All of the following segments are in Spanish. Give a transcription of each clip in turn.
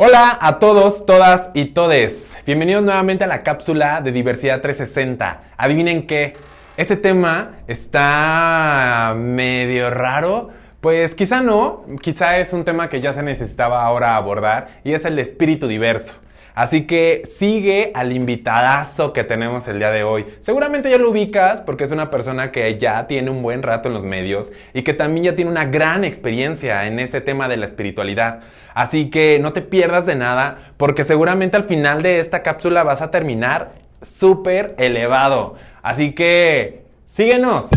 Hola a todos, todas y todes. Bienvenidos nuevamente a la cápsula de Diversidad 360. Adivinen qué, este tema está medio raro. Pues quizá no, quizá es un tema que ya se necesitaba ahora abordar y es el espíritu diverso. Así que sigue al invitadazo que tenemos el día de hoy. Seguramente ya lo ubicas porque es una persona que ya tiene un buen rato en los medios y que también ya tiene una gran experiencia en este tema de la espiritualidad. Así que no te pierdas de nada porque seguramente al final de esta cápsula vas a terminar súper elevado. Así que síguenos.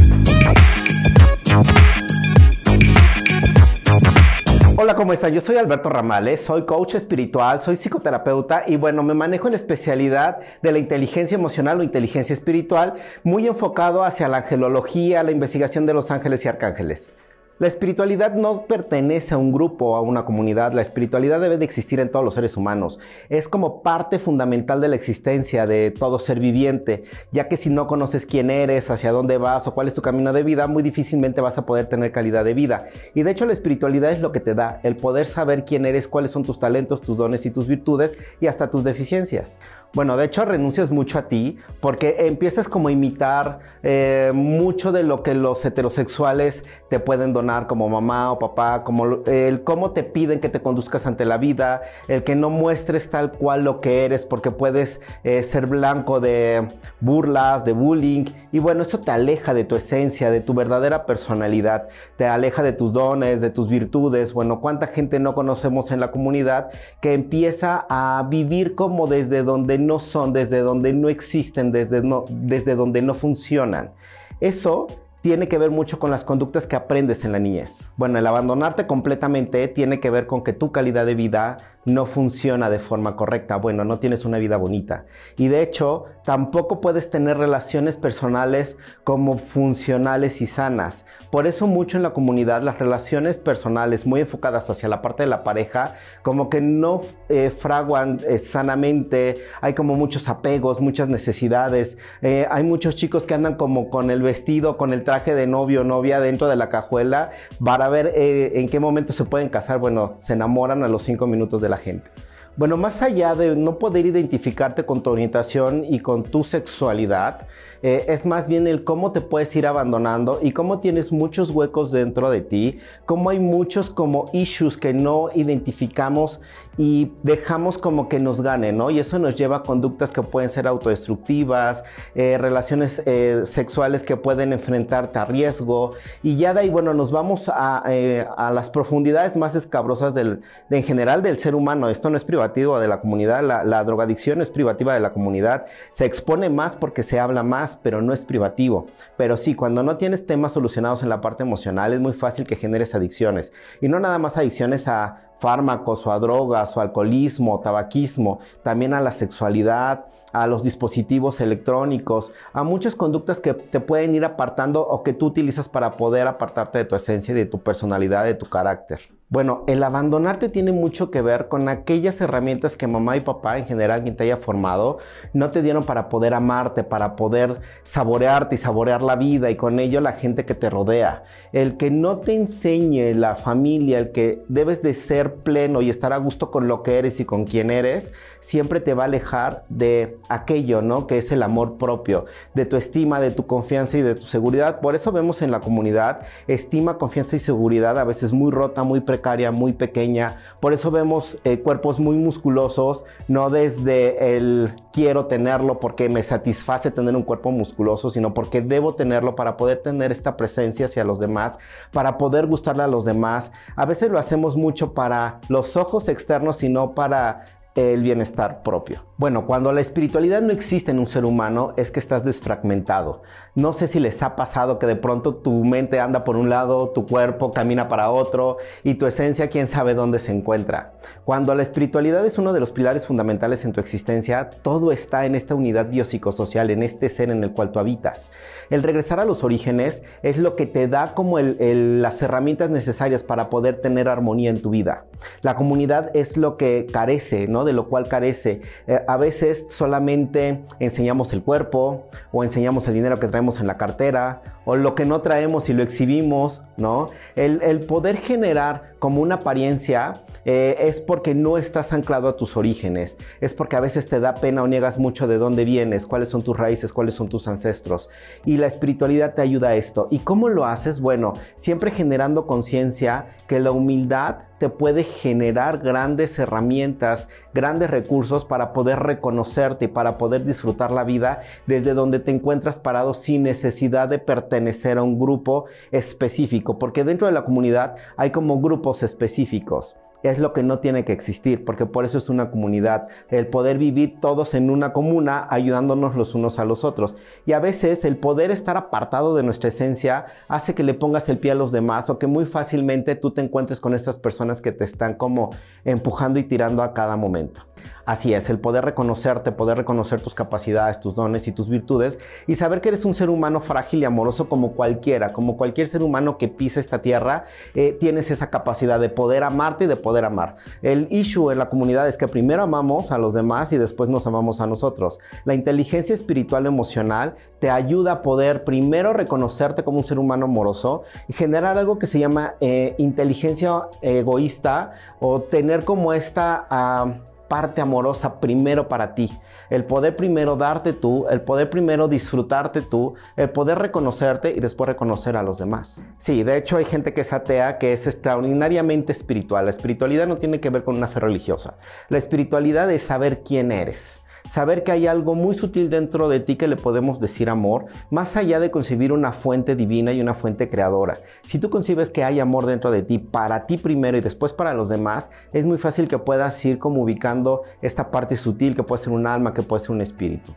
Hola, ¿cómo están? Yo soy Alberto Ramales, soy coach espiritual, soy psicoterapeuta y bueno, me manejo en la especialidad de la inteligencia emocional o inteligencia espiritual, muy enfocado hacia la angelología, la investigación de los ángeles y arcángeles. La espiritualidad no pertenece a un grupo o a una comunidad, la espiritualidad debe de existir en todos los seres humanos. Es como parte fundamental de la existencia de todo ser viviente, ya que si no conoces quién eres, hacia dónde vas o cuál es tu camino de vida, muy difícilmente vas a poder tener calidad de vida. Y de hecho la espiritualidad es lo que te da, el poder saber quién eres, cuáles son tus talentos, tus dones y tus virtudes y hasta tus deficiencias. Bueno, de hecho renuncias mucho a ti porque empiezas como a imitar eh, mucho de lo que los heterosexuales te pueden donar como mamá o papá, como el cómo te piden que te conduzcas ante la vida, el que no muestres tal cual lo que eres porque puedes eh, ser blanco de burlas, de bullying y bueno, eso te aleja de tu esencia, de tu verdadera personalidad, te aleja de tus dones, de tus virtudes. Bueno, cuánta gente no conocemos en la comunidad que empieza a vivir como desde donde no son, desde donde no existen, desde, no, desde donde no funcionan. Eso tiene que ver mucho con las conductas que aprendes en la niñez. Bueno, el abandonarte completamente tiene que ver con que tu calidad de vida no funciona de forma correcta. Bueno, no tienes una vida bonita. Y de hecho, tampoco puedes tener relaciones personales como funcionales y sanas. Por eso mucho en la comunidad las relaciones personales muy enfocadas hacia la parte de la pareja, como que no eh, fraguan eh, sanamente. Hay como muchos apegos, muchas necesidades. Eh, hay muchos chicos que andan como con el vestido, con el traje de novio o novia dentro de la cajuela para ver en qué momento se pueden casar. Bueno, se enamoran a los cinco minutos de la gente. Bueno, más allá de no poder identificarte con tu orientación y con tu sexualidad, eh, es más bien el cómo te puedes ir abandonando y cómo tienes muchos huecos dentro de ti, cómo hay muchos como issues que no identificamos y dejamos como que nos ganen, ¿no? Y eso nos lleva a conductas que pueden ser autodestructivas, eh, relaciones eh, sexuales que pueden enfrentarte a riesgo y ya de ahí, bueno, nos vamos a, a las profundidades más escabrosas del, de, en general del ser humano. Esto no es privativo de la comunidad, la, la drogadicción es privativa de la comunidad, se expone más porque se habla más pero no es privativo. Pero sí, cuando no tienes temas solucionados en la parte emocional, es muy fácil que generes adicciones. Y no nada más adicciones a fármacos o a drogas o alcoholismo, o tabaquismo, también a la sexualidad, a los dispositivos electrónicos, a muchas conductas que te pueden ir apartando o que tú utilizas para poder apartarte de tu esencia, de tu personalidad, de tu carácter. Bueno, el abandonarte tiene mucho que ver con aquellas herramientas que mamá y papá, en general quien te haya formado, no te dieron para poder amarte, para poder saborearte y saborear la vida y con ello la gente que te rodea. El que no te enseñe la familia, el que debes de ser pleno y estar a gusto con lo que eres y con quien eres, siempre te va a alejar de aquello, ¿no? Que es el amor propio, de tu estima, de tu confianza y de tu seguridad. Por eso vemos en la comunidad estima, confianza y seguridad a veces muy rota, muy precaria muy pequeña. Por eso vemos eh, cuerpos muy musculosos, no desde el quiero tenerlo porque me satisface tener un cuerpo musculoso, sino porque debo tenerlo para poder tener esta presencia hacia los demás, para poder gustarle a los demás. A veces lo hacemos mucho para los ojos externos, sino para el bienestar propio. Bueno, cuando la espiritualidad no existe en un ser humano es que estás desfragmentado. No sé si les ha pasado que de pronto tu mente anda por un lado, tu cuerpo camina para otro y tu esencia quién sabe dónde se encuentra. Cuando la espiritualidad es uno de los pilares fundamentales en tu existencia, todo está en esta unidad biopsicosocial, en este ser en el cual tú habitas. El regresar a los orígenes es lo que te da como las herramientas necesarias para poder tener armonía en tu vida. La comunidad es lo que carece, ¿no? De lo cual carece. Eh, a veces solamente enseñamos el cuerpo o enseñamos el dinero que traemos en la cartera o lo que no traemos y lo exhibimos, ¿no? El, el poder generar como una apariencia eh, es porque no estás anclado a tus orígenes, es porque a veces te da pena o niegas mucho de dónde vienes, cuáles son tus raíces, cuáles son tus ancestros. Y la espiritualidad te ayuda a esto. ¿Y cómo lo haces? Bueno, siempre generando conciencia que la humildad te puede generar grandes herramientas, grandes recursos para poder reconocerte y para poder disfrutar la vida desde donde te encuentras parado sin necesidad de pertenecer a un grupo específico, porque dentro de la comunidad hay como grupos específicos es lo que no tiene que existir, porque por eso es una comunidad, el poder vivir todos en una comuna ayudándonos los unos a los otros. Y a veces el poder estar apartado de nuestra esencia hace que le pongas el pie a los demás o que muy fácilmente tú te encuentres con estas personas que te están como empujando y tirando a cada momento. Así es, el poder reconocerte, poder reconocer tus capacidades, tus dones y tus virtudes y saber que eres un ser humano frágil y amoroso como cualquiera, como cualquier ser humano que pisa esta tierra, eh, tienes esa capacidad de poder amarte y de poder amar. El issue en la comunidad es que primero amamos a los demás y después nos amamos a nosotros. La inteligencia espiritual emocional te ayuda a poder primero reconocerte como un ser humano amoroso y generar algo que se llama eh, inteligencia egoísta o tener como esta... Ah, parte amorosa primero para ti. El poder primero darte tú, el poder primero disfrutarte tú, el poder reconocerte y después reconocer a los demás. Sí, de hecho hay gente que es atea que es extraordinariamente espiritual. La espiritualidad no tiene que ver con una fe religiosa. La espiritualidad es saber quién eres saber que hay algo muy sutil dentro de ti que le podemos decir amor, más allá de concebir una fuente divina y una fuente creadora. Si tú concibes que hay amor dentro de ti, para ti primero y después para los demás, es muy fácil que puedas ir como ubicando esta parte sutil que puede ser un alma, que puede ser un espíritu.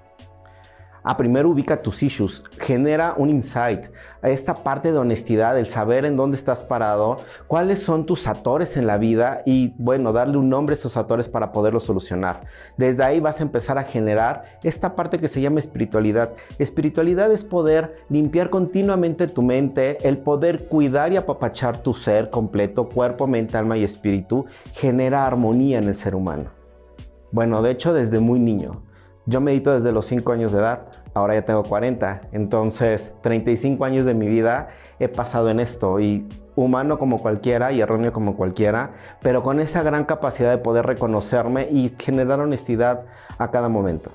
A primero ubica tus issues, genera un insight, esta parte de honestidad, el saber en dónde estás parado, cuáles son tus atores en la vida y bueno, darle un nombre a esos atores para poderlos solucionar. Desde ahí vas a empezar a generar esta parte que se llama espiritualidad. Espiritualidad es poder limpiar continuamente tu mente, el poder cuidar y apapachar tu ser completo, cuerpo, mente, alma y espíritu, genera armonía en el ser humano. Bueno, de hecho desde muy niño. Yo medito desde los 5 años de edad, ahora ya tengo 40, entonces 35 años de mi vida he pasado en esto y humano como cualquiera y erróneo como cualquiera, pero con esa gran capacidad de poder reconocerme y generar honestidad a cada momento.